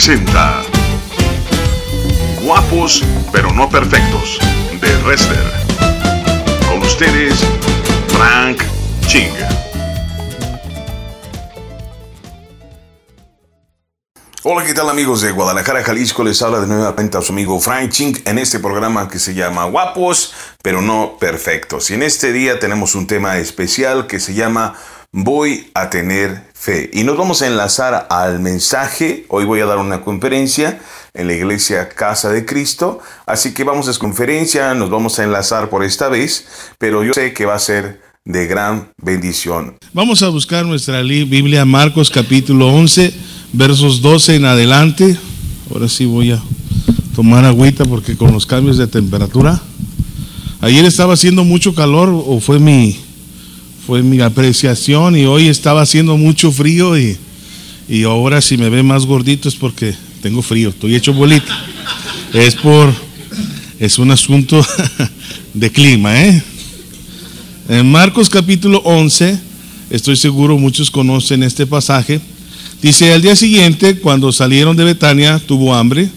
presenta Guapos pero no perfectos de Wrestler. Con ustedes, Frank Ching. Hola, ¿qué tal amigos de Guadalajara, Jalisco? Les habla de nuevamente su amigo Frank Ching en este programa que se llama Guapos pero no perfectos. Y en este día tenemos un tema especial que se llama Voy a tener fe. Y nos vamos a enlazar al mensaje. Hoy voy a dar una conferencia en la iglesia Casa de Cristo. Así que vamos a esa conferencia, nos vamos a enlazar por esta vez, pero yo sé que va a ser de gran bendición. Vamos a buscar nuestra Biblia, Marcos capítulo 11, versos 12 en adelante. Ahora sí voy a tomar agüita porque con los cambios de temperatura. Ayer estaba haciendo mucho calor o fue mi, fue mi apreciación y hoy estaba haciendo mucho frío y, y ahora si me ve más gordito es porque tengo frío, estoy hecho bolita. Es por, es un asunto de clima, ¿eh? En Marcos capítulo 11, estoy seguro muchos conocen este pasaje, dice, al día siguiente, cuando salieron de Betania, tuvo hambre,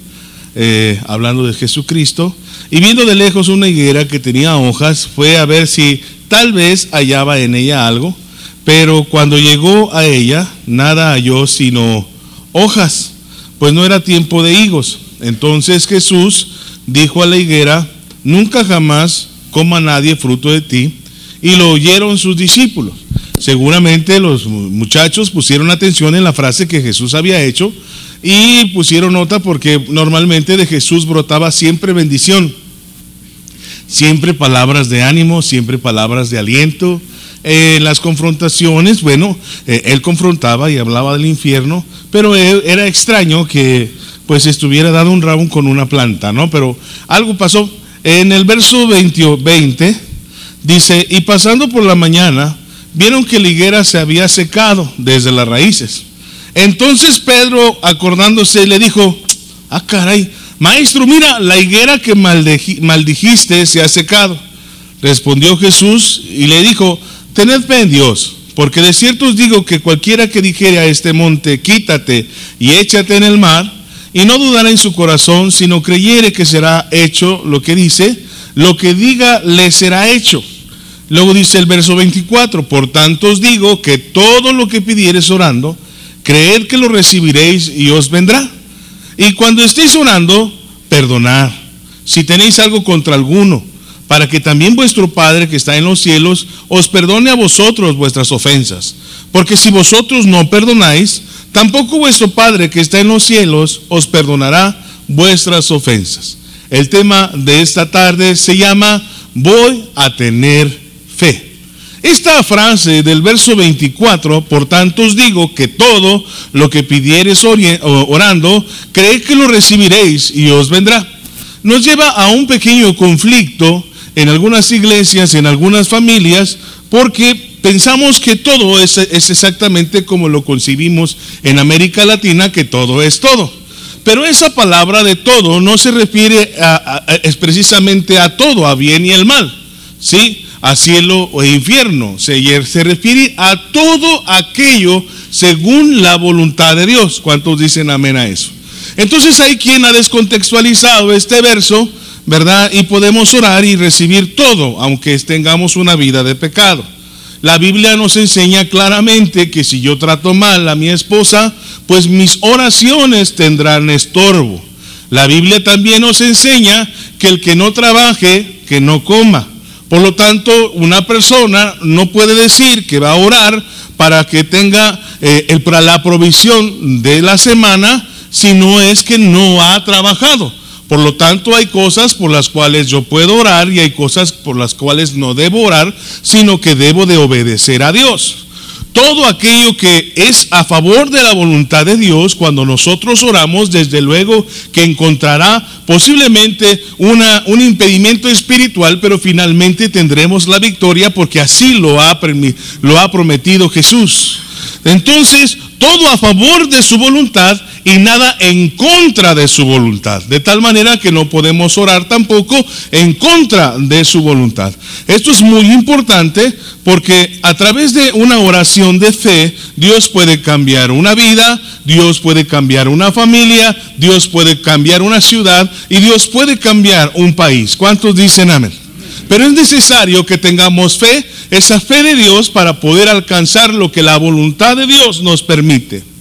eh, hablando de Jesucristo, y viendo de lejos una higuera que tenía hojas, fue a ver si Tal vez hallaba en ella algo, pero cuando llegó a ella, nada halló sino hojas, pues no era tiempo de higos. Entonces Jesús dijo a la higuera, nunca jamás coma nadie fruto de ti. Y lo oyeron sus discípulos. Seguramente los muchachos pusieron atención en la frase que Jesús había hecho y pusieron nota porque normalmente de Jesús brotaba siempre bendición siempre palabras de ánimo, siempre palabras de aliento. En eh, las confrontaciones, bueno, eh, él confrontaba y hablaba del infierno, pero era extraño que pues estuviera dado un rabo con una planta, ¿no? Pero algo pasó. En el verso 20, 20 dice, y pasando por la mañana, vieron que la higuera se había secado desde las raíces. Entonces Pedro, acordándose, le dijo, ah, caray, Maestro, mira, la higuera que maldijiste se ha secado. Respondió Jesús y le dijo, tened fe en Dios, porque de cierto os digo que cualquiera que dijere a este monte, quítate y échate en el mar, y no dudará en su corazón, sino creyere que será hecho lo que dice, lo que diga le será hecho. Luego dice el verso 24, por tanto os digo que todo lo que pidieres orando, creed que lo recibiréis y os vendrá. Y cuando estéis orando, perdonad. Si tenéis algo contra alguno, para que también vuestro Padre que está en los cielos os perdone a vosotros vuestras ofensas. Porque si vosotros no perdonáis, tampoco vuestro Padre que está en los cielos os perdonará vuestras ofensas. El tema de esta tarde se llama Voy a tener fe. Esta frase del verso 24, por tanto os digo que todo lo que pidiereis orando, creed que lo recibiréis y os vendrá. Nos lleva a un pequeño conflicto en algunas iglesias, en algunas familias, porque pensamos que todo es, exactamente como lo concibimos en América Latina, que todo es todo. Pero esa palabra de todo no se refiere es precisamente a todo, a bien y el mal. ¿Sí? A cielo o infierno. Se, se refiere a todo aquello según la voluntad de Dios. ¿Cuántos dicen amén a eso? Entonces hay quien ha descontextualizado este verso, ¿verdad? Y podemos orar y recibir todo, aunque tengamos una vida de pecado. La Biblia nos enseña claramente que si yo trato mal a mi esposa, pues mis oraciones tendrán estorbo. La Biblia también nos enseña que el que no trabaje, que no coma. Por lo tanto, una persona no puede decir que va a orar para que tenga eh, el, para la provisión de la semana si no es que no ha trabajado. Por lo tanto, hay cosas por las cuales yo puedo orar y hay cosas por las cuales no debo orar, sino que debo de obedecer a Dios todo aquello que es a favor de la voluntad de Dios, cuando nosotros oramos, desde luego que encontrará posiblemente una, un impedimento espiritual, pero finalmente tendremos la victoria porque así lo ha, lo ha prometido Jesús. Entonces, todo a favor de su voluntad y nada en contra de su voluntad. De tal manera que no podemos orar tampoco en contra de su voluntad. Esto es muy importante porque a través de una oración de fe, Dios puede cambiar una vida, Dios puede cambiar una familia, Dios puede cambiar una ciudad y Dios puede cambiar un país. ¿Cuántos dicen amén? Pero es necesario que tengamos fe, esa fe de Dios para poder alcanzar lo que la voluntad de Dios nos permite.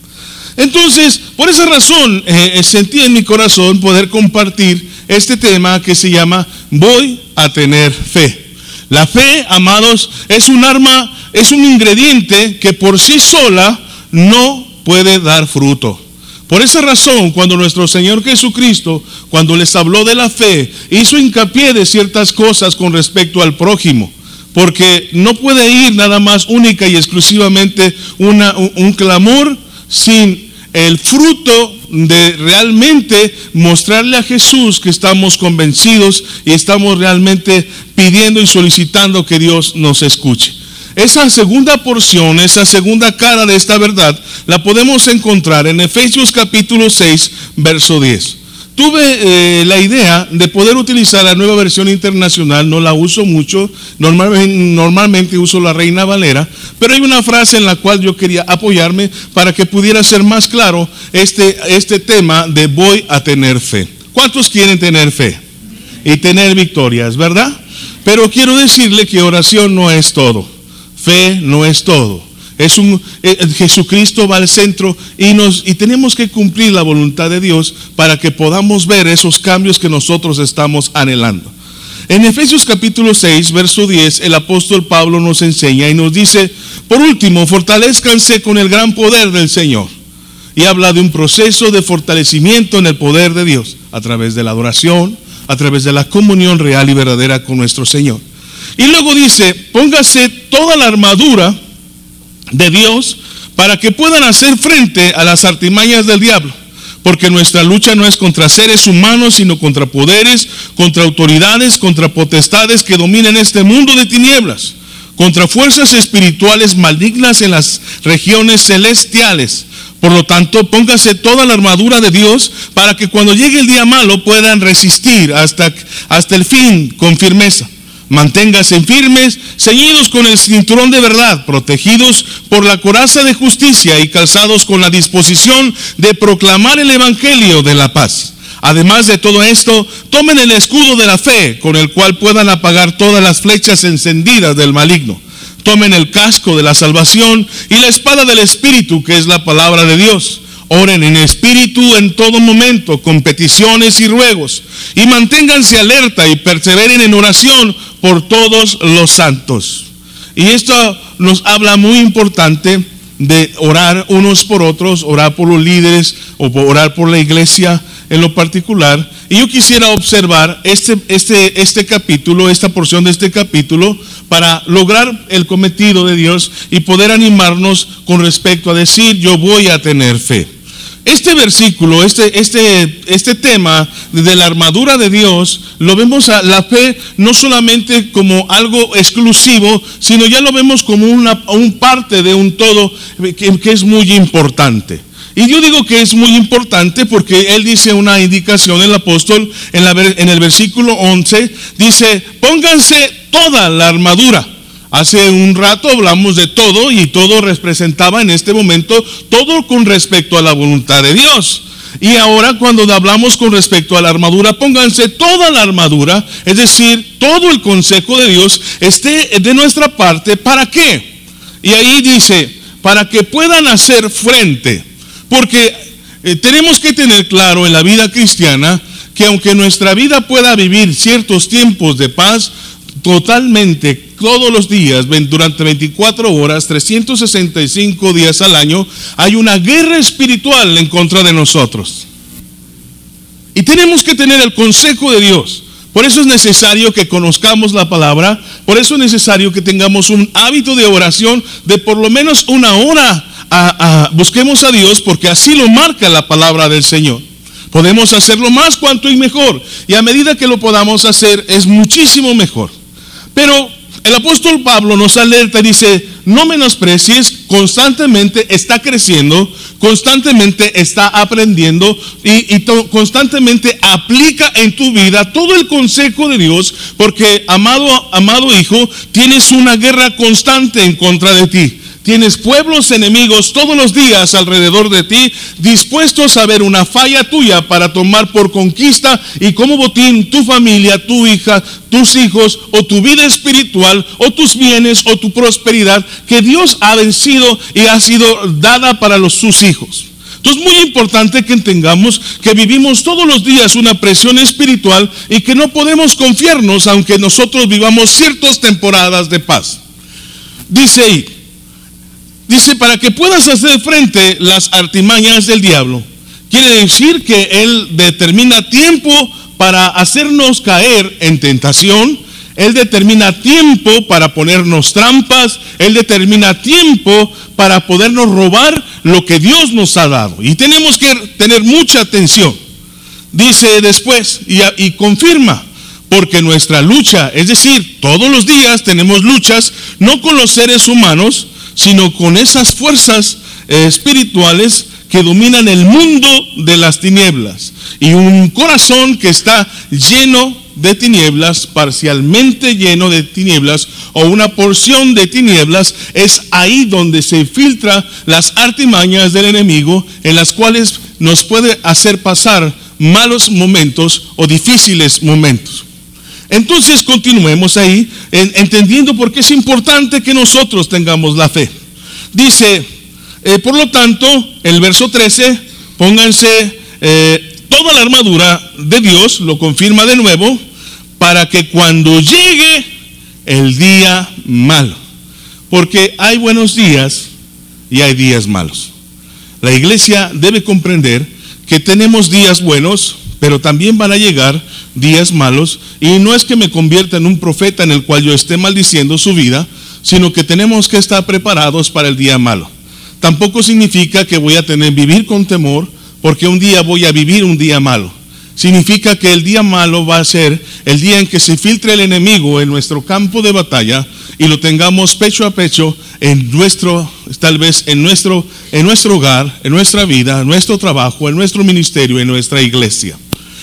Entonces, por esa razón, eh, eh, sentí en mi corazón poder compartir este tema que se llama Voy a tener fe. La fe, amados, es un arma, es un ingrediente que por sí sola no puede dar fruto. Por esa razón, cuando nuestro Señor Jesucristo, cuando les habló de la fe, hizo hincapié de ciertas cosas con respecto al prójimo. Porque no puede ir nada más única y exclusivamente una, un clamor sin el fruto de realmente mostrarle a Jesús que estamos convencidos y estamos realmente pidiendo y solicitando que Dios nos escuche. Esa segunda porción, esa segunda cara de esta verdad, la podemos encontrar en Efesios capítulo 6, verso 10. Tuve eh, la idea de poder utilizar la nueva versión internacional, no la uso mucho, normalmente, uso la Reina Valera, pero hay una frase en la cual yo quería apoyarme para que pudiera ser más claro este, este tema de voy a tener fe. ¿Cuántos quieren tener fe? Y tener victorias, ¿verdad? Pero quiero decirle que oración no es todo, fe no es todo. Es un, eh, eh, Jesucristo va al centro y, nos, y tenemos que cumplir la voluntad de Dios para que podamos ver esos cambios que nosotros estamos anhelando. En Efesios capítulo 6, verso 10, el apóstol Pablo nos enseña y nos dice, por último, fortalezcanse con el gran poder del Señor. Y habla de un proceso de fortalecimiento en el poder de Dios a través de la adoración, a través de la comunión real y verdadera con nuestro Señor. Y luego dice, póngase toda la armadura de Dios para que puedan hacer frente a las artimañas del diablo. Porque nuestra lucha no es contra seres humanos, sino contra poderes, contra autoridades, contra potestades que dominen este mundo de tinieblas, contra fuerzas espirituales malignas en las regiones celestiales. Por lo tanto, póngase toda la armadura de Dios para que cuando llegue el día malo puedan resistir hasta, hasta el fin con firmeza. Manténganse firmes, ceñidos con el cinturón de verdad, protegidos por la coraza de justicia y calzados con la disposición de proclamar el Evangelio de la paz. Además de todo esto, tomen el escudo de la fe, con el cual puedan apagar todas las flechas encendidas del maligno. Tomen el casco de la salvación y la espada del Espíritu, que es la palabra de Dios Oren en espíritu en todo momento, con peticiones y ruegos. Y manténganse alerta y perseveren en oración por todos los santos. Y esto nos habla muy importante de orar unos por otros, orar por los líderes o orar por la iglesia en lo particular. Y yo quisiera observar este, este, este capítulo, esta porción de este capítulo, para lograr el cometido de Dios y poder animarnos con respecto a decir, yo voy a tener fe. Este versículo, este, este, este tema de la armadura de Dios, lo vemos a la fe no solamente como algo exclusivo, sino ya lo vemos como una un parte de un todo que, que es muy importante. Y yo digo que es muy importante porque él dice una indicación, el apóstol, en, la, en el versículo 11, dice, pónganse toda la armadura Hace un rato hablamos de todo y todo representaba en este momento todo con respecto a la voluntad de Dios. Y ahora cuando hablamos con respecto a la armadura, pónganse toda la armadura, es decir, todo el consejo de Dios esté de nuestra parte. ¿Para qué? Y ahí dice, para que puedan hacer frente. Porque eh, tenemos que tener claro en la vida cristiana que aunque nuestra vida pueda vivir ciertos tiempos de paz, totalmente todos los días, durante 24 horas, 365 días al año, hay una guerra espiritual en contra de nosotros. Y tenemos que tener el consejo de Dios. Por eso es necesario que conozcamos la palabra, por eso es necesario que tengamos un hábito de oración de por lo menos una hora. busquemos a Dios porque así lo marca la palabra del Señor. Podemos hacerlo más cuanto y mejor. Y a medida que lo podamos hacer es muchísimo mejor. Pero el apóstol Pablo nos alerta y dice, no menosprecies, constantemente está creciendo, constantemente está aprendiendo y, constantemente aplica en tu vida todo el consejo de Dios, porque amado, amado hijo, tienes una guerra constante en contra de ti. Tienes pueblos enemigos todos los días alrededor de ti, dispuestos a ver una falla tuya para tomar por conquista y como botín tu familia, tu hija, tus hijos o tu vida espiritual o tus bienes o tu prosperidad que Dios ha vencido y ha sido dada para los, sus hijos. Entonces es muy importante que entendamos que vivimos todos los días una presión espiritual y que no podemos confiarnos aunque nosotros vivamos ciertas temporadas de paz. Dice ahí, Dice, para que puedas hacer frente las artimañas del diablo. Quiere decir que Él determina tiempo para hacernos caer en tentación. Él determina tiempo para ponernos trampas. Él determina tiempo para podernos robar lo que Dios nos ha dado. Y tenemos que tener mucha atención. Dice después y, y confirma porque nuestra lucha, es decir, todos los días tenemos luchas, no con los seres humanos, sino con esas fuerzas eh, espirituales que dominan el mundo de las tinieblas. Y un corazón que está lleno de tinieblas, parcialmente lleno de tinieblas, o una porción de tinieblas, es ahí donde se filtran las artimañas del enemigo, en las cuales nos puede hacer pasar malos momentos o difíciles momentos. Entonces continuemos ahí, entendiendo por qué es importante que nosotros tengamos la fe. Dice, eh, por lo tanto, el verso 13, pónganse eh, toda la armadura de Dios, lo confirma de nuevo, para que cuando llegue el día malo, porque hay buenos días y hay días malos. La iglesia debe comprender que tenemos días buenos, pero también van a llegar días malos. Y no es que me convierta en un profeta en el cual yo esté maldiciendo su vida, sino que tenemos que estar preparados para el día malo. Tampoco significa que voy a tener vivir con temor, porque un día voy a vivir un día malo. Significa que el día malo va a ser el día en que se filtre el enemigo en nuestro campo de batalla y lo tengamos pecho a pecho en nuestro, tal vez en nuestro, en nuestro hogar, en nuestra vida, en nuestro trabajo, en nuestro ministerio, en nuestra iglesia.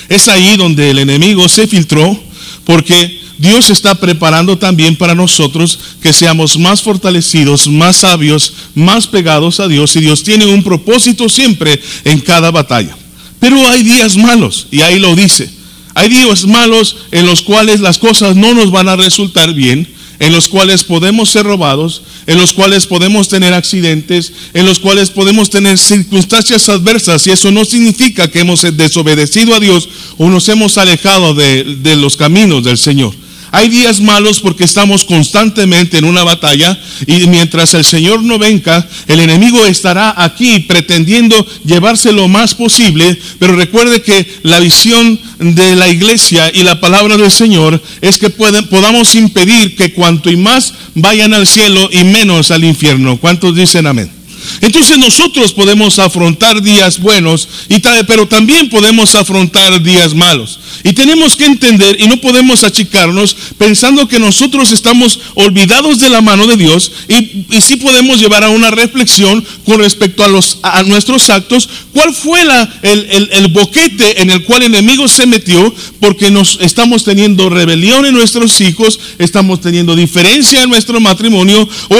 Es ahí donde el enemigo se filtró porque Dios está preparando también para nosotros que seamos más fortalecidos, más sabios, más pegados a Dios y Dios tiene un propósito siempre en cada batalla. Pero hay días malos y ahí lo dice. Hay días malos en los cuales las cosas no nos van a resultar bien en los cuales podemos ser robados, en los cuales podemos tener accidentes, en los cuales podemos tener circunstancias adversas y eso no significa que hemos desobedecido a Dios o nos hemos alejado de, de los caminos del Señor. Hay días malos porque estamos constantemente en una batalla y mientras el Señor no venga, el enemigo estará aquí pretendiendo llevarse lo más posible, pero recuerde que la visión de la iglesia y la palabra del Señor es que podamos impedir que cuanto y más vayan al cielo y menos al infierno. ¿Cuántos dicen amén? Entonces nosotros podemos afrontar días buenos, y pero también podemos afrontar días malos. Y tenemos que entender y no podemos achicarnos pensando que nosotros estamos olvidados de la mano de Dios y, y sí podemos llevar a una reflexión con respecto a, los, a nuestros actos. ¿Cuál fue la, el, el, boquete en el cual el enemigo se metió? Porque nos estamos teniendo rebelión en nuestros hijos, estamos teniendo diferencia en nuestro matrimonio o,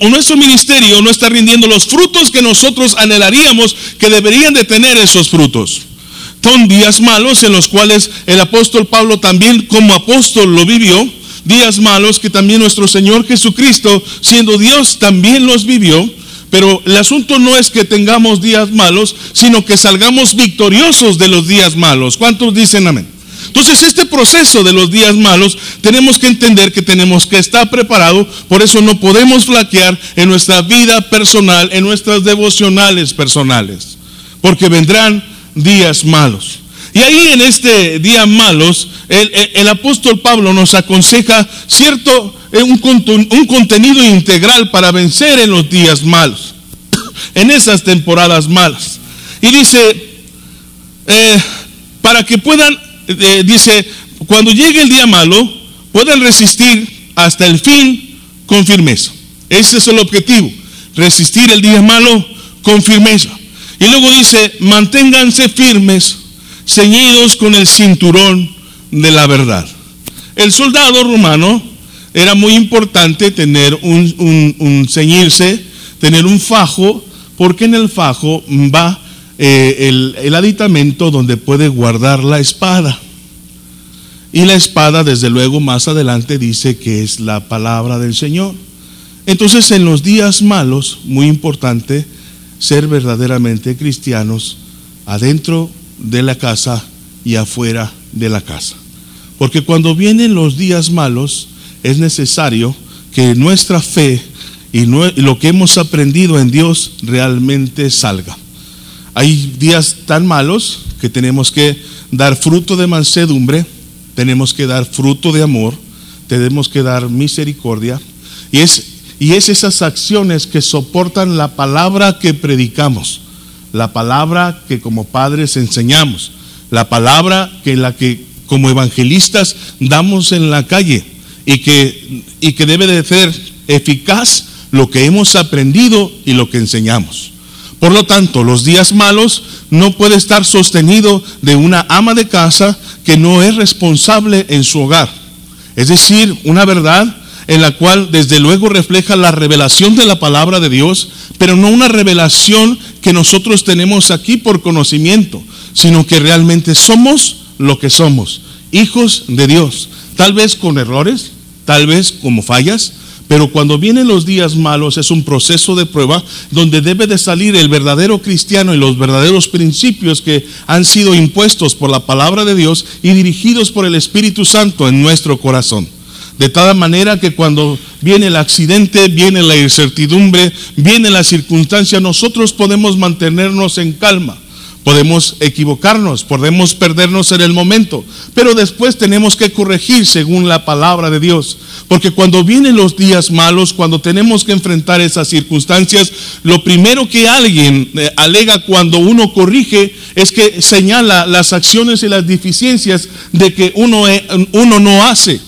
o nuestro ministerio no está rindiendo los frutos que nosotros anhelaríamos que deberían de tener esos frutos. Son días malos en los cuales el apóstol Pablo también como apóstol lo vivió. Días malos que también nuestro Señor Jesucristo, siendo Dios, también los vivió. Pero el asunto no es que tengamos días malos, sino que salgamos victoriosos de los días malos. ¿Cuántos dicen amén? Entonces este proceso de los días malos tenemos que entender que tenemos que estar preparados, por eso no podemos flaquear en nuestra vida personal, en nuestras devocionales personales, porque vendrán días malos. Y ahí en este día malos, el, apóstol Pablo nos aconseja cierto, eh, un, un, contenido integral para vencer en los días malos, en esas temporadas malas. Y dice, eh, para que puedan, dice, cuando llegue el día malo, puedan resistir hasta el fin con firmeza. Ese es el objetivo, resistir el día malo con firmeza. Y luego dice, manténganse firmes, ceñidos con el cinturón de la verdad. El soldado romano era muy importante tener un, ceñirse, tener un fajo, porque en el fajo va eh, el, el aditamento donde puede guardar la espada. Y la espada, desde luego, más adelante dice que es la palabra del Señor. Entonces, en los días malos, muy importante ser verdaderamente cristianos adentro de la casa y afuera de la casa. Porque cuando vienen los días malos, es necesario que nuestra fe y lo que hemos aprendido en Dios realmente salga. Hay días tan malos que tenemos que dar fruto de mansedumbre, tenemos que dar fruto de amor, tenemos que dar misericordia. Y es, y es esas acciones que soportan la palabra que predicamos, la palabra que como padres enseñamos, la palabra que la que como evangelistas damos en la calle y que, y que debe de ser eficaz lo que hemos aprendido y lo que enseñamos. Por lo tanto, los días malos no puede estar sostenido de una ama de casa que no es responsable en su hogar. Es decir, una verdad en la cual desde luego refleja la revelación de la palabra de Dios, pero no una revelación que nosotros tenemos aquí por conocimiento, sino que realmente somos lo que somos, hijos de Dios, tal vez con errores, tal vez como fallas, pero cuando vienen los días malos es un proceso de prueba donde debe de salir el verdadero cristiano y los verdaderos principios que han sido impuestos por la palabra de Dios y dirigidos por el Espíritu Santo en nuestro corazón. De tal manera que cuando viene el accidente, viene la incertidumbre, viene la circunstancia, nosotros podemos mantenernos en calma Podemos equivocarnos, podemos perdernos en el momento, pero después tenemos que corregir según la palabra de Dios. Porque cuando vienen los días malos, cuando tenemos que enfrentar esas circunstancias, lo primero que alguien eh, alega cuando uno corrige es que señala las acciones y las deficiencias de que uno, eh, uno no hace.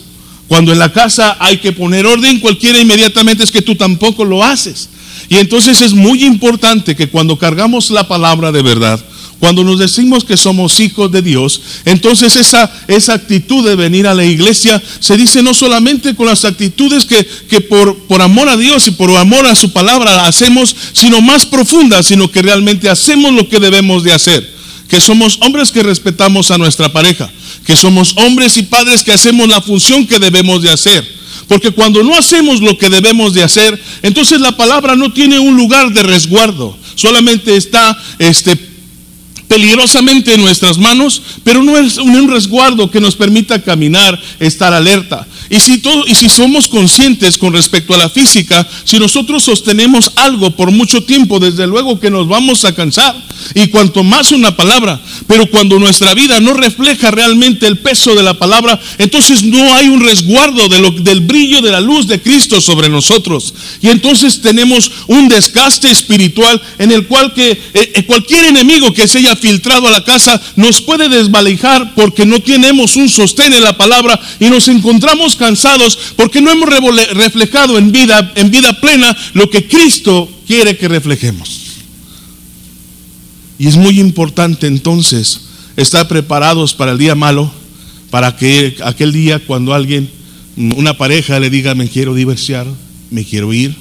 Cuando en la casa hay que poner orden, cualquiera inmediatamente es que tú tampoco lo haces. Y entonces es muy importante que cuando cargamos la palabra de verdad, cuando nos decimos que somos hijos de Dios, entonces esa, esa actitud de venir a la iglesia se dice no solamente con las actitudes que, que por, por amor a Dios y por amor a su palabra hacemos, sino más profundas, sino que realmente hacemos lo que debemos de hacer. Que somos hombres que respetamos a nuestra pareja, que somos hombres y padres que hacemos la función que debemos de hacer. Porque cuando no hacemos lo que debemos de hacer, entonces la palabra no tiene un lugar de resguardo, solamente está este, peligrosamente en nuestras manos, pero no es un resguardo que nos permita caminar, estar alerta. Y si, todo, y si somos conscientes con respecto a la física, si nosotros sostenemos algo por mucho tiempo, desde luego que nos vamos a cansar. Y cuanto más una palabra, pero cuando nuestra vida no refleja realmente el peso de la palabra, entonces no hay un resguardo del brillo de la luz de Cristo sobre nosotros. Y entonces tenemos un desgaste espiritual en el cual que eh, eh, cualquier enemigo que se haya filtrado a la casa nos puede desvalijar porque no tenemos un sostén en la palabra y nos encontramos cansados porque no hemos reflejado en vida, en vida plena lo que Cristo quiere que reflejemos. Y es muy importante entonces estar preparados para el día malo, para que aquel día cuando alguien, una pareja le diga me quiero divorciar, me quiero ir,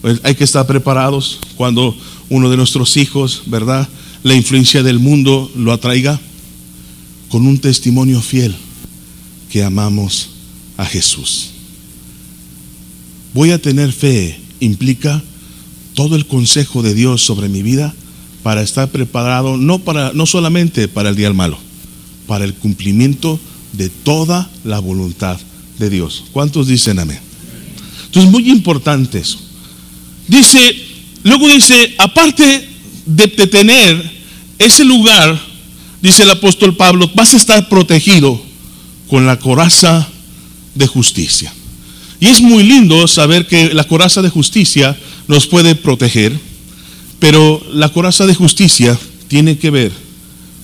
pues hay que estar preparados cuando uno de nuestros hijos, ¿verdad? La influencia del mundo lo atraiga con un testimonio fiel que amamos a Jesús. Voy a tener fe implica todo el consejo de Dios sobre mi vida para estar preparado no para no solamente para el día malo, para el cumplimiento de toda la voluntad de Dios. ¿Cuántos dicen amén? Entonces, muy importante eso. Dice, luego dice, aparte de, tener ese lugar, dice el apóstol Pablo, vas a estar protegido con la coraza de justicia. Y es muy lindo saber que la coraza de justicia nos puede proteger, pero la coraza de justicia tiene que ver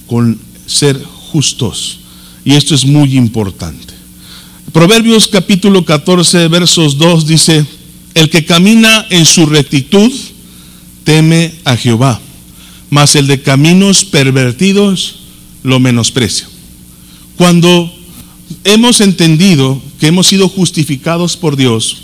con ser justos. Y esto es muy importante. Proverbios capítulo 14, versos 2 dice, el que camina en su rectitud teme a Jehová, mas el de caminos pervertidos lo menosprecia. Cuando hemos entendido que hemos sido justificados por Dios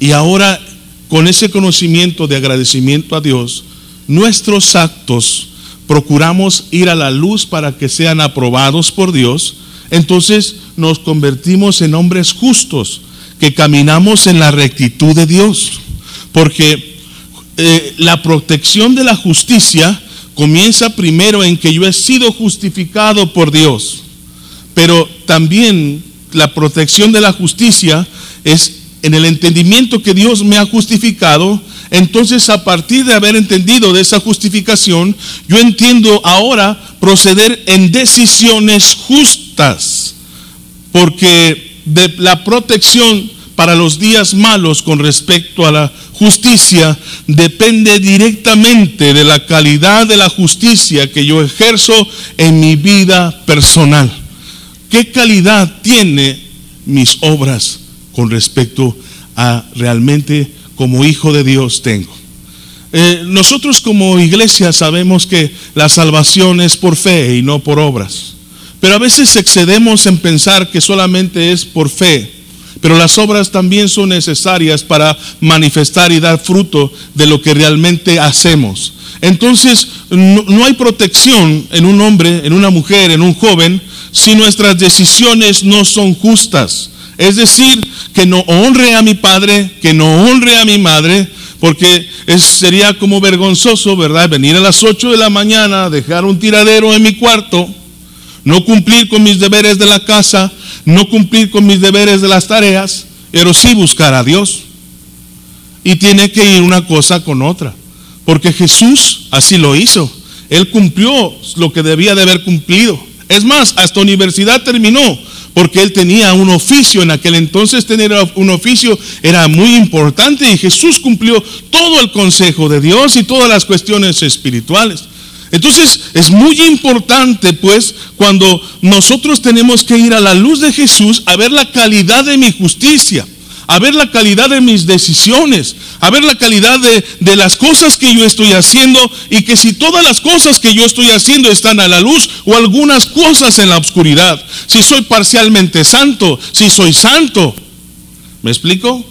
y ahora con ese conocimiento de agradecimiento a Dios, nuestros actos procuramos ir a la luz para que sean aprobados por Dios, entonces nos convertimos en hombres justos, que caminamos en la rectitud de Dios. Porque eh, la protección de la justicia comienza primero en que yo he sido justificado por Dios. Pero también la protección de la justicia es en el entendimiento que Dios me ha justificado, entonces a partir de haber entendido de esa justificación, yo entiendo ahora proceder en decisiones justas, porque de la protección para los días malos con respecto a la justicia depende directamente de la calidad de la justicia que yo ejerzo en mi vida personal. ¿Qué calidad tiene mis obras con respecto a realmente como hijo de Dios tengo? Eh, nosotros como iglesia sabemos que la salvación es por fe y no por obras. Pero a veces excedemos en pensar que solamente es por fe. Pero las obras también son necesarias para manifestar y dar fruto de lo que realmente hacemos. Entonces, no, hay protección en un hombre, en una mujer, en un joven, si nuestras decisiones no son justas. Es decir, que no honre a mi padre, que no honre a mi madre, porque sería como vergonzoso, ¿verdad? Venir a las 8 de la mañana, dejar un tiradero en mi cuarto, no cumplir con mis deberes de la casa, no cumplir con mis deberes de las tareas, pero sí buscar a Dios. Y tiene que ir una cosa con otra, porque Jesús así lo hizo. Él cumplió lo que debía de haber cumplido. Es más, hasta universidad terminó, porque él tenía un oficio. En aquel entonces tener un oficio era muy importante y Jesús cumplió todo el consejo de Dios y todas las cuestiones espirituales. Entonces es muy importante pues cuando nosotros tenemos que ir a la luz de Jesús a ver la calidad de mi justicia, a ver la calidad de mis decisiones, a ver la calidad de, de, las cosas que yo estoy haciendo y que si todas las cosas que yo estoy haciendo están a la luz o algunas cosas en la oscuridad, si soy parcialmente santo, si soy santo. ¿Me explico?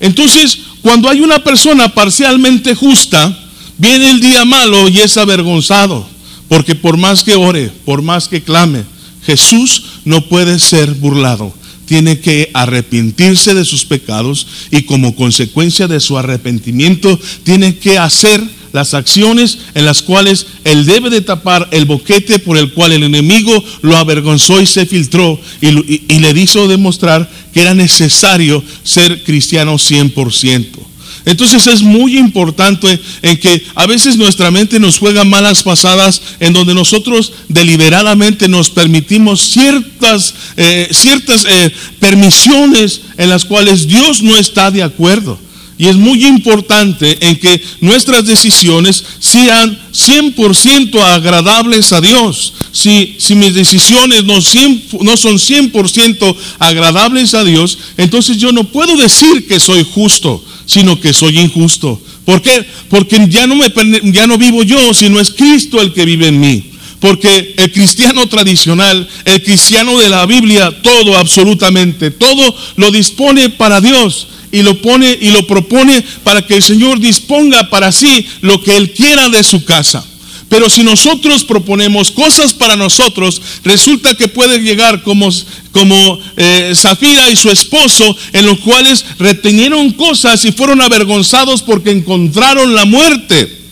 Entonces, cuando hay una persona parcialmente justa, Viene el día malo y es avergonzado, porque por más que ore, por más que clame, Jesús no puede ser burlado. Tiene que arrepentirse de sus pecados y como consecuencia de su arrepentimiento tiene que hacer las acciones en las cuales él debe de tapar el boquete por el cual el enemigo lo avergonzó y se filtró y, y le hizo demostrar que era necesario ser cristiano 100%. Entonces es muy importante en que a veces nuestra mente nos juega malas pasadas en donde nosotros deliberadamente nos permitimos ciertas, eh, ciertas eh, permisiones en las cuales Dios no está de acuerdo. Y es muy importante en que nuestras decisiones sean 100% agradables a Dios. Si, mis decisiones no, no son 100% agradables a Dios, entonces yo no puedo decir que soy justo sino que soy injusto. ¿Por qué? Porque ya no, me, ya no vivo yo, sino es Cristo el que vive en mí. Porque el cristiano tradicional, el cristiano de la Biblia, todo, absolutamente, todo lo dispone para Dios y lo pone y lo propone para que el Señor disponga para sí lo que Él quiera de su casa. Pero si nosotros proponemos cosas para nosotros, resulta que puede llegar como, como eh, Zafira y su esposo, en los cuales retenieron cosas y fueron avergonzados porque encontraron la muerte.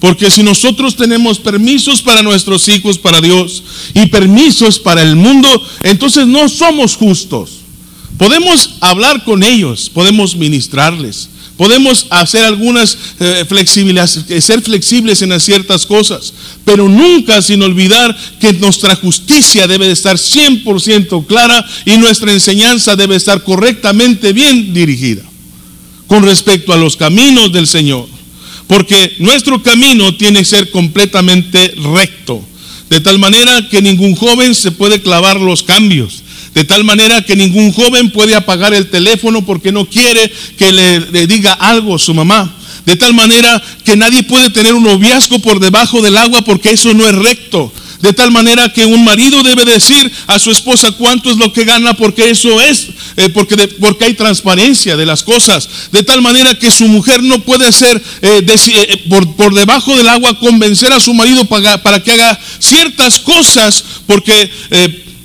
Porque si nosotros tenemos permisos para nuestros hijos, para Dios, y permisos para el mundo, entonces no somos justos. Podemos hablar con ellos, podemos ministrarles, Podemos hacer algunas eh, flexibilidades, eh, ser flexibles en ciertas cosas, pero nunca sin olvidar que nuestra justicia debe de estar 100% clara y nuestra enseñanza debe estar correctamente bien dirigida con respecto a los caminos del Señor. Porque nuestro camino tiene que ser completamente recto, de tal manera que ningún joven se puede clavar los cambios De tal manera que ningún joven puede apagar el teléfono porque no quiere que le, diga algo a su mamá. De tal manera que nadie puede tener un noviazgo por debajo del agua porque eso no es recto. De tal manera que un marido debe decir a su esposa cuánto es lo que gana porque eso es, eh, porque, porque hay transparencia de las cosas. De tal manera que su mujer no puede ser eh, eh, por, por debajo del agua convencer a su marido para, para que haga ciertas cosas porque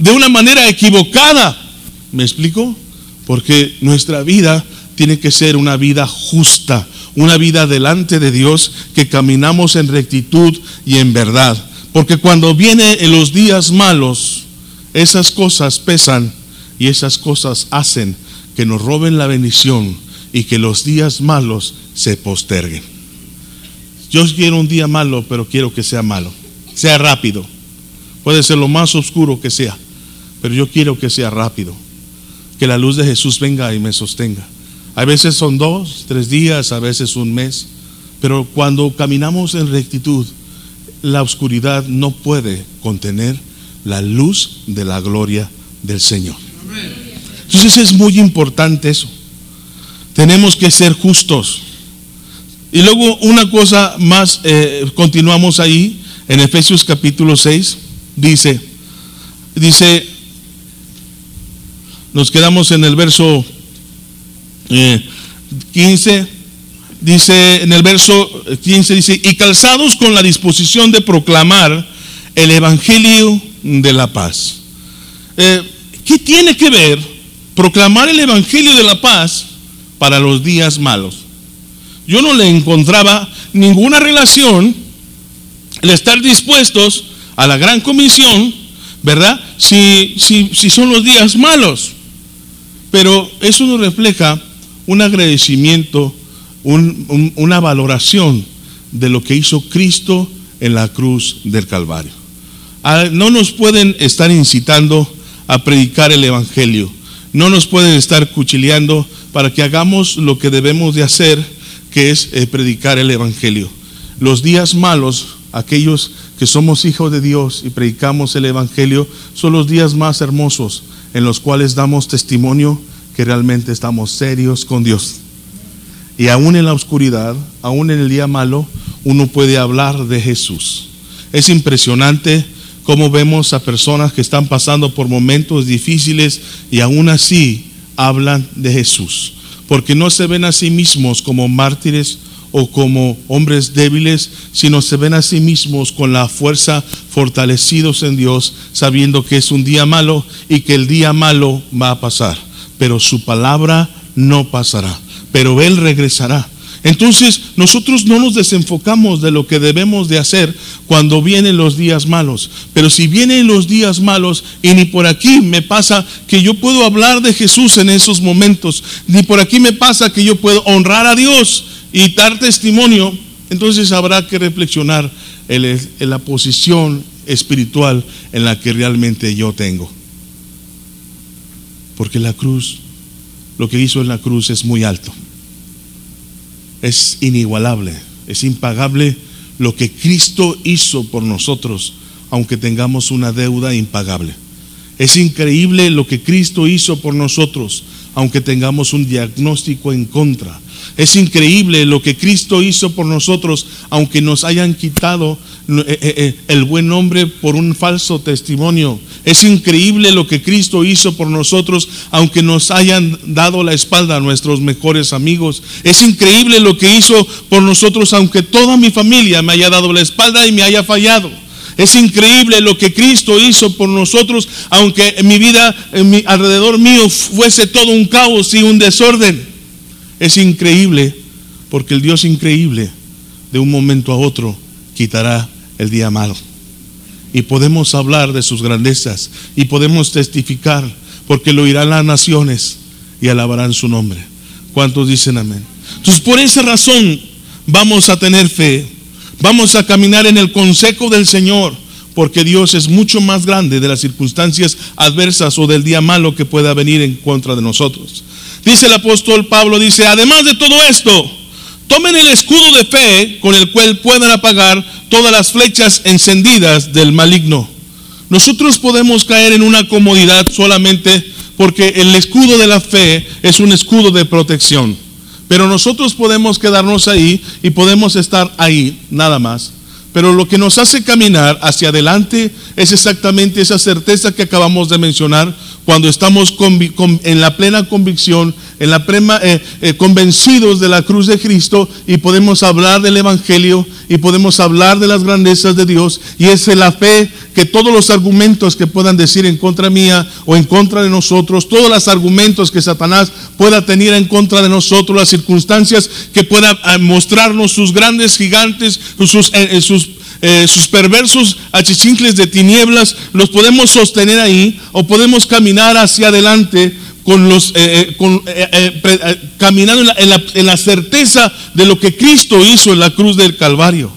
de una manera equivocada. ¿Me explico? Porque nuestra vida tiene que ser una vida justa, una vida delante de Dios que caminamos en rectitud y en verdad. Porque cuando vienen en los días malos, esas cosas pesan y esas cosas hacen que nos roben la bendición y que los días malos se posterguen. Yo quiero un día malo, pero quiero que sea malo, sea rápido. Puede ser lo más oscuro que sea, pero yo quiero que sea rápido. Que la luz de Jesús venga y me sostenga. A veces son dos, tres días, a veces un mes, pero cuando caminamos en rectitud, la oscuridad no puede contener la luz de la gloria del Señor. Entonces es muy importante eso. Tenemos que ser justos. Y luego una cosa más, eh, continuamos ahí, en Efesios capítulo 6, dice, dice, nos quedamos en el verso eh, 15, dice, en el verso 15 dice, y calzados con la disposición de proclamar el Evangelio de la paz. Eh, ¿Qué tiene que ver proclamar el Evangelio de la paz para los días malos? Yo no le encontraba ninguna relación el estar dispuestos a la gran comisión, ¿verdad? Si, si, si son los días malos. Pero eso nos refleja un agradecimiento, un- un- una valoración de lo que hizo Cristo en la cruz del Calvario. Ah, No nos pueden estar incitando a predicar el Evangelio. No nos pueden estar cuchileando para que hagamos lo que debemos de hacer, que es eh, predicar el Evangelio. Los días malos, aquellos que somos hijos de Dios y predicamos el Evangelio, son los días más hermosos en los cuales damos testimonio que realmente estamos serios con Dios. Y aún en la oscuridad, aún en el día malo, uno puede hablar de Jesús. Es impresionante cómo vemos a personas que están pasando por momentos difíciles y aún así hablan de Jesús. Porque no se ven a sí mismos como mártires o como hombres débiles, sino se ven a sí mismos con la fuerza fortalecidos en Dios, sabiendo que es un día malo y que el día malo va a pasar. Pero su palabra no pasará, pero Él regresará. Entonces nosotros no nos desenfocamos de lo que debemos de hacer cuando vienen los días malos. Pero si vienen los días malos y ni por aquí me pasa que yo puedo hablar de Jesús en esos momentos, ni por aquí me pasa que yo puedo honrar a Dios y dar testimonio, entonces habrá que reflexionar en, la posición espiritual en la que realmente yo tengo. Porque la cruz, lo que hizo en la cruz es muy alto es inigualable, es impagable lo que Cristo hizo por nosotros, aunque tengamos una deuda impagable. Es increíble lo que Cristo hizo por nosotros, aunque tengamos un diagnóstico en contra. Es increíble lo que Cristo hizo por nosotros, aunque nos hayan quitado eh, eh, eh, el buen nombre por un falso testimonio. Es increíble lo que Cristo hizo por nosotros, aunque nos hayan dado la espalda a nuestros mejores amigos. Es increíble lo que hizo por nosotros, aunque toda mi familia me haya dado la espalda y me haya fallado. Es increíble lo que Cristo hizo por nosotros, aunque mi vida, en mi, alrededor mío, fuese todo un caos y un desorden. Es increíble, porque el Dios increíble, de un momento a otro, quitará el día malo. Y podemos hablar de sus grandezas y podemos testificar, porque lo irán las naciones y alabarán su nombre. ¿Cuántos dicen amén? Entonces, por esa razón, vamos a tener fe, vamos a caminar en el consejo del Señor, porque Dios es mucho más grande de las circunstancias adversas o del día malo que pueda venir en contra de nosotros. Dice el apóstol Pablo, dice, además de todo esto, tomen el escudo de fe con el cual puedan apagar todas las flechas encendidas del maligno. nosotros podemos caer en una comodidad solamente porque el escudo de la fe es un escudo de protección. Pero nosotros podemos quedarnos ahí y podemos estar ahí, nada más. Pero lo que nos hace caminar hacia adelante es exactamente esa certeza que acabamos de mencionar cuando estamos en la plena convicción, en la plena, eh, eh, convencidos de la cruz de Cristo y podemos hablar del Evangelio y podemos hablar de las grandezas de Dios. Y es la fe que todos los argumentos que puedan decir en contra mía o en contra de nosotros, todos los argumentos que Satanás pueda tener en contra de nosotros, las circunstancias que pueda eh, mostrarnos sus grandes gigantes, sus, sus sus perversos achichincles de tinieblas, los podemos sostener ahí o podemos caminar hacia adelante con los, eh, eh, caminando en la, certeza de lo que Cristo hizo en la cruz del Calvario.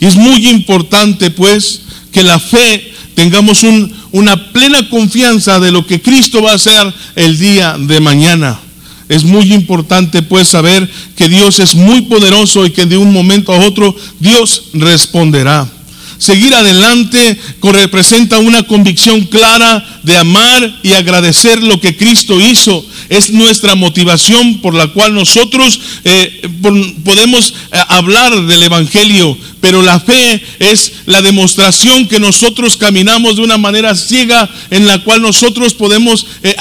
Y es muy importante pues que la fe tengamos una plena confianza de lo que Cristo va a hacer el día de mañana. Es muy importante pues saber que Dios es muy poderoso y que de un momento a otro Dios responderá. Seguir adelante representa una convicción clara de amar y agradecer lo que Cristo hizo. Es nuestra motivación por la cual nosotros eh, podemos eh, hablar del Evangelio, pero la fe es la demostración que nosotros caminamos de una manera ciega en la cual nosotros podemos eh,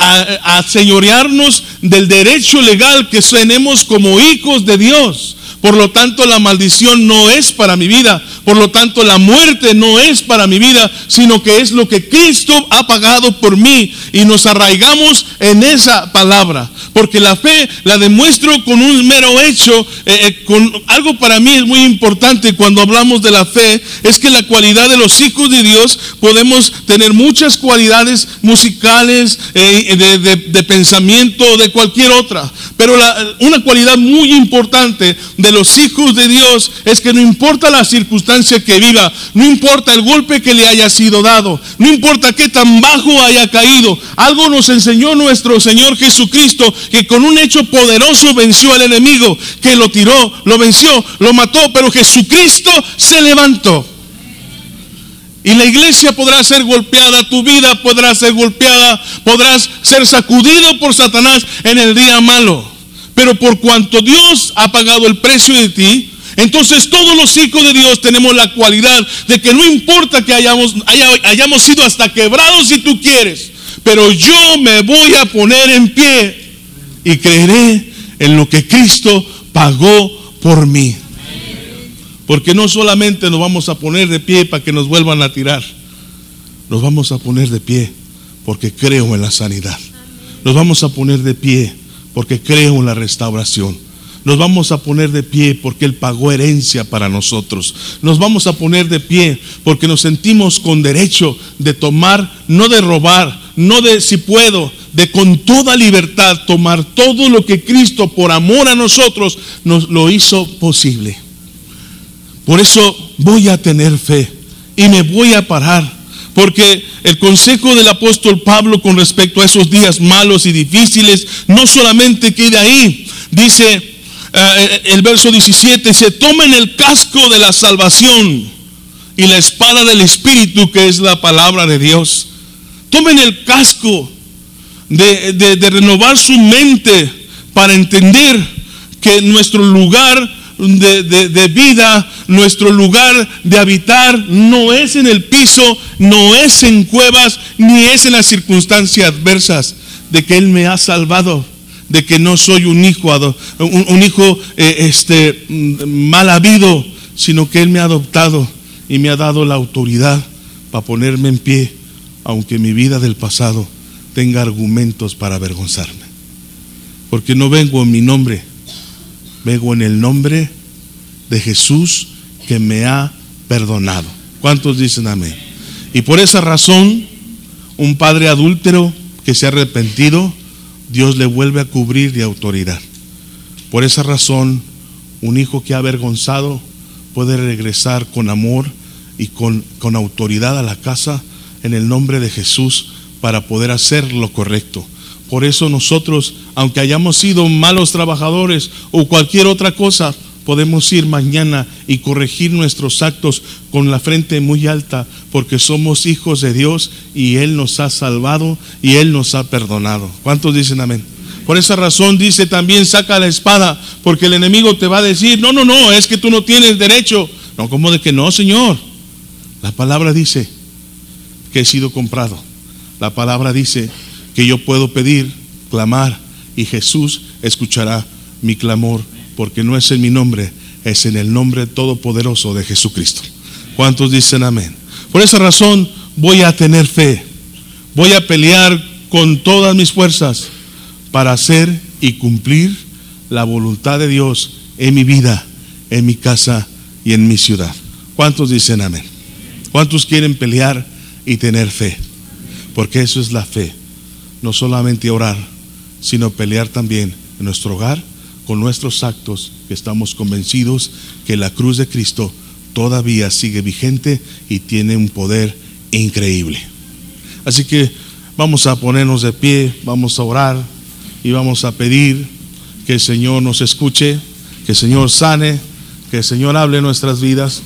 del derecho legal que tenemos como hijos de Dios. Por lo tanto, la maldición no es para mi vida. Por lo tanto, la muerte no es para mi vida, sino que es lo que Cristo ha pagado por mí. Y nos arraigamos en esa palabra. Porque la fe la demuestro con un mero hecho. Eh, eh, con algo para mí es muy importante cuando hablamos de la fe. Es que la cualidad de los hijos de Dios podemos tener muchas cualidades musicales, eh, de, pensamiento, de cualquier otra. Pero una cualidad muy importante de los hijos de Dios es que no importa la circunstancia que viva, no importa el golpe que le haya sido dado, no importa qué tan bajo haya caído, algo nos enseñó nuestro Señor Jesucristo que con un hecho poderoso venció al enemigo, que lo tiró, lo venció, lo mató, pero Jesucristo se levantó. Y la iglesia podrá ser golpeada, tu vida podrá ser golpeada, podrás ser sacudido por Satanás en el día malo. Pero por cuanto Dios ha pagado el precio de ti, entonces todos los hijos de Dios tenemos la cualidad de que no importa que hayamos, hayamos sido hasta quebrados si tú quieres, pero yo me voy a poner en pie y creeré en lo que Cristo pagó por mí. Porque no solamente nos vamos a poner de pie para que nos vuelvan a tirar, nos vamos a poner de pie porque creo en la sanidad. Nos vamos a poner de pie porque creo en la restauración. Nos vamos a poner de pie porque Él pagó herencia para nosotros. Nos vamos a poner de pie porque nos sentimos con derecho de tomar, no de robar, no de si puedo, de con toda libertad tomar todo lo que Cristo por amor a nosotros nos lo hizo posible. Por eso voy a tener fe y me voy a parar porque el consejo del apóstol Pablo con respecto a esos días malos y difíciles no solamente queda ahí. Dice eh, el verso 17, se tomen el casco de la salvación y la espada del Espíritu que es la palabra de Dios. Tomen el casco de renovar su mente para entender que nuestro lugar de, vida, nuestro lugar de habitar no es en el piso, no es en cuevas, ni es en las circunstancias adversas de que Él me ha salvado, de que no soy un hijo, un, hijo eh, este, mal habido, sino que Él me ha adoptado y me ha dado la autoridad para ponerme en pie, aunque mi vida del pasado tenga argumentos para avergonzarme. Porque no vengo en mi nombre, vengo en el nombre de Jesús que me ha perdonado. ¿Cuántos dicen amén? Y por esa razón, un padre adúltero que se ha arrepentido, Dios le vuelve a cubrir de autoridad. Por esa razón, un hijo que ha avergonzado puede regresar con amor y con, con autoridad a la casa en el nombre de Jesús para poder hacer lo correcto. Por eso nosotros, aunque hayamos sido malos trabajadores o cualquier otra cosa, podemos ir mañana y corregir nuestros actos con la frente muy alta, porque somos hijos de Dios y Él nos ha salvado y Él nos ha perdonado. ¿Cuántos dicen amén? Por esa razón dice también saca la espada, porque el enemigo te va a decir, no, no, no, es que tú no tienes derecho. No, como de que no, Señor? La palabra dice que he sido comprado. La palabra dice que yo puedo pedir, clamar, y Jesús escuchará mi clamor porque no es en mi nombre, es en el nombre todopoderoso de Jesucristo. ¿Cuántos dicen amén? Por esa razón voy a tener fe, voy a pelear con todas mis fuerzas para hacer y cumplir la voluntad de Dios en mi vida, en mi casa y en mi ciudad. ¿Cuántos dicen amén? ¿Cuántos quieren pelear y tener fe? Porque eso es la fe. No solamente orar, sino pelear también en nuestro hogar con nuestros actos que estamos convencidos que la cruz de Cristo todavía sigue vigente y tiene un poder increíble. Así que vamos a ponernos de pie, vamos a orar y vamos a pedir que el Señor nos escuche, que el Señor sane, que el Señor hable en nuestras vidas.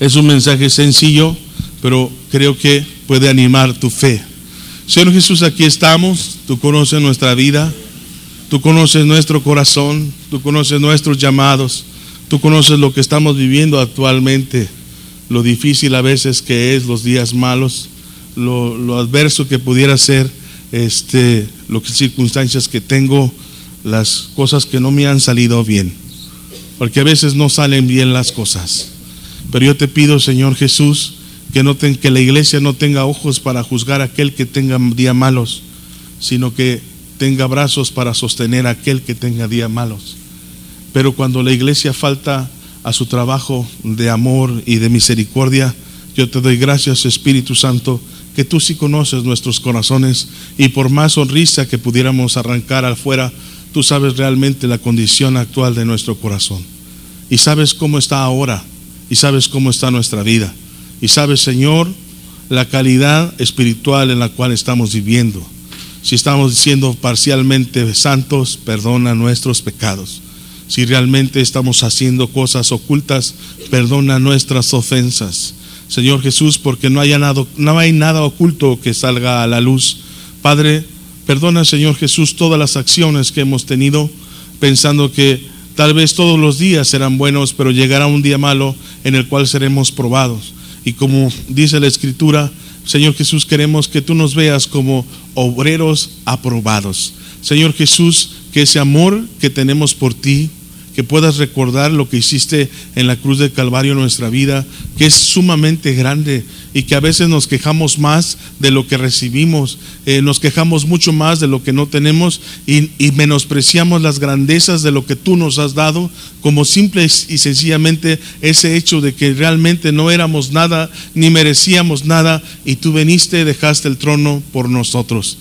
Es un mensaje sencillo, pero creo que puede animar tu fe. Señor Jesús, aquí estamos, tú conoces nuestra vida. Tú conoces nuestro corazón, tú conoces nuestros llamados, tú conoces lo que estamos viviendo actualmente, lo difícil a veces que es, los días malos, lo, adverso que pudiera ser, este, que circunstancias que tengo, las cosas que no me han salido bien, porque a veces no salen bien las cosas. Pero yo te pido, Señor Jesús, que, no que la iglesia no tenga ojos para juzgar a aquel que tenga días malos, sino que tenga brazos para sostener a aquel que tenga días malos. Pero cuando la iglesia falta a su trabajo de amor y de misericordia, yo te doy gracias, Espíritu Santo, que tú sí conoces nuestros corazones y por más sonrisa que pudiéramos arrancar afuera, tú sabes realmente la condición actual de nuestro corazón. Y sabes cómo está ahora, y sabes cómo está nuestra vida. Y sabes, Señor, la calidad espiritual en la cual estamos viviendo. Si estamos siendo parcialmente santos, perdona nuestros pecados. Si realmente estamos haciendo cosas ocultas, perdona nuestras ofensas. Señor Jesús, porque no, nada, no hay nada oculto que salga a la luz. Padre, perdona, Señor Jesús, todas las acciones que hemos tenido, pensando que tal vez todos los días serán buenos, pero llegará un día malo en el cual seremos probados. Y como dice la Escritura, Señor Jesús, queremos que tú nos veas como obreros aprobados. Señor Jesús, que ese amor que tenemos por ti, que puedas recordar lo que hiciste en la cruz del Calvario en nuestra vida, que es sumamente grande y que a veces nos quejamos más de lo que recibimos, eh, nos quejamos mucho más de lo que no tenemos y, y, menospreciamos las grandezas de lo que tú nos has dado, como simple y sencillamente ese hecho de que realmente no éramos nada ni merecíamos nada y tú veniste, dejaste el trono por nosotros.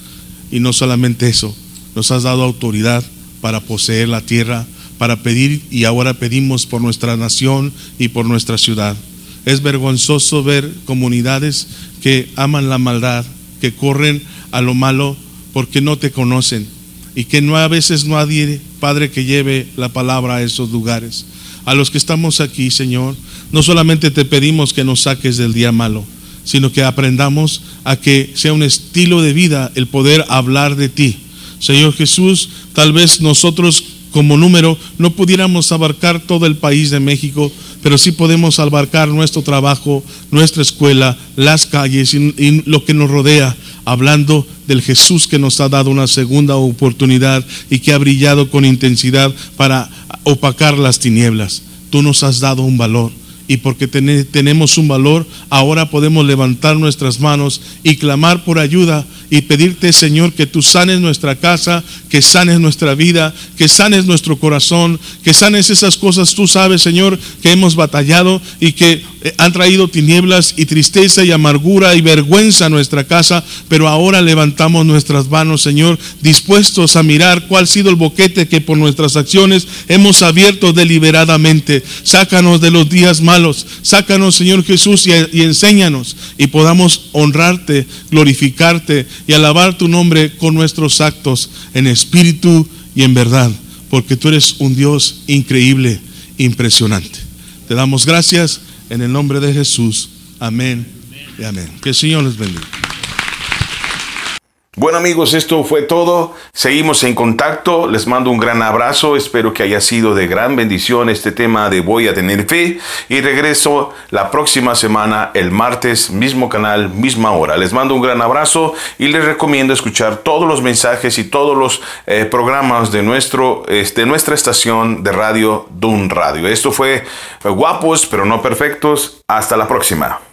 Y no solamente eso, nos has dado autoridad para poseer la tierra para pedir y ahora pedimos por nuestra nación y por nuestra ciudad. Es vergonzoso ver comunidades que aman la maldad, que corren a lo malo porque no te conocen y que no a veces no nadie, Padre, que lleve la palabra a esos lugares. A los que estamos aquí, Señor, no solamente te pedimos que nos saques del día malo, sino que aprendamos a que sea un estilo de vida el poder hablar de ti. Señor Jesús, tal vez nosotros como número no pudiéramos abarcar todo el país de México, pero sí podemos abarcar nuestro trabajo, nuestra escuela, las calles y, lo que nos rodea, hablando del Jesús que nos ha dado una segunda oportunidad y que ha brillado con intensidad para opacar las tinieblas. Tú nos has dado un valor y porque tenemos un valor, ahora podemos levantar nuestras manos y clamar por ayuda y pedirte, Señor, que tú sanes nuestra casa, que sanes nuestra vida, que sanes nuestro corazón, que sanes esas cosas, tú sabes, Señor, que hemos batallado y que eh, han traído tinieblas y tristeza y amargura y vergüenza a nuestra casa, pero ahora levantamos nuestras manos, Señor, dispuestos a mirar cuál ha sido el boquete que por nuestras acciones hemos abierto deliberadamente. Sácanos de los días malos, sácanos, Señor Jesús, y, y enséñanos y podamos honrarte, glorificarte y alabar tu nombre con nuestros actos en espíritu y en verdad. porque tú eres un Dios increíble, impresionante. Te damos gracias en el nombre de Jesús. Amén y amén. Que el Señor les bendiga. Bueno amigos, esto fue todo. Seguimos en contacto. Les mando un gran abrazo. Espero que haya sido de gran bendición este tema de Voy a tener fe. Y regreso la próxima semana, el martes, mismo canal, misma hora. Les mando un gran abrazo y les recomiendo escuchar todos los mensajes y todos los eh, programas de, nuestro, de nuestra estación de radio, Dun Radio. Esto fue eh, Guapos, pero no perfectos. Hasta la próxima.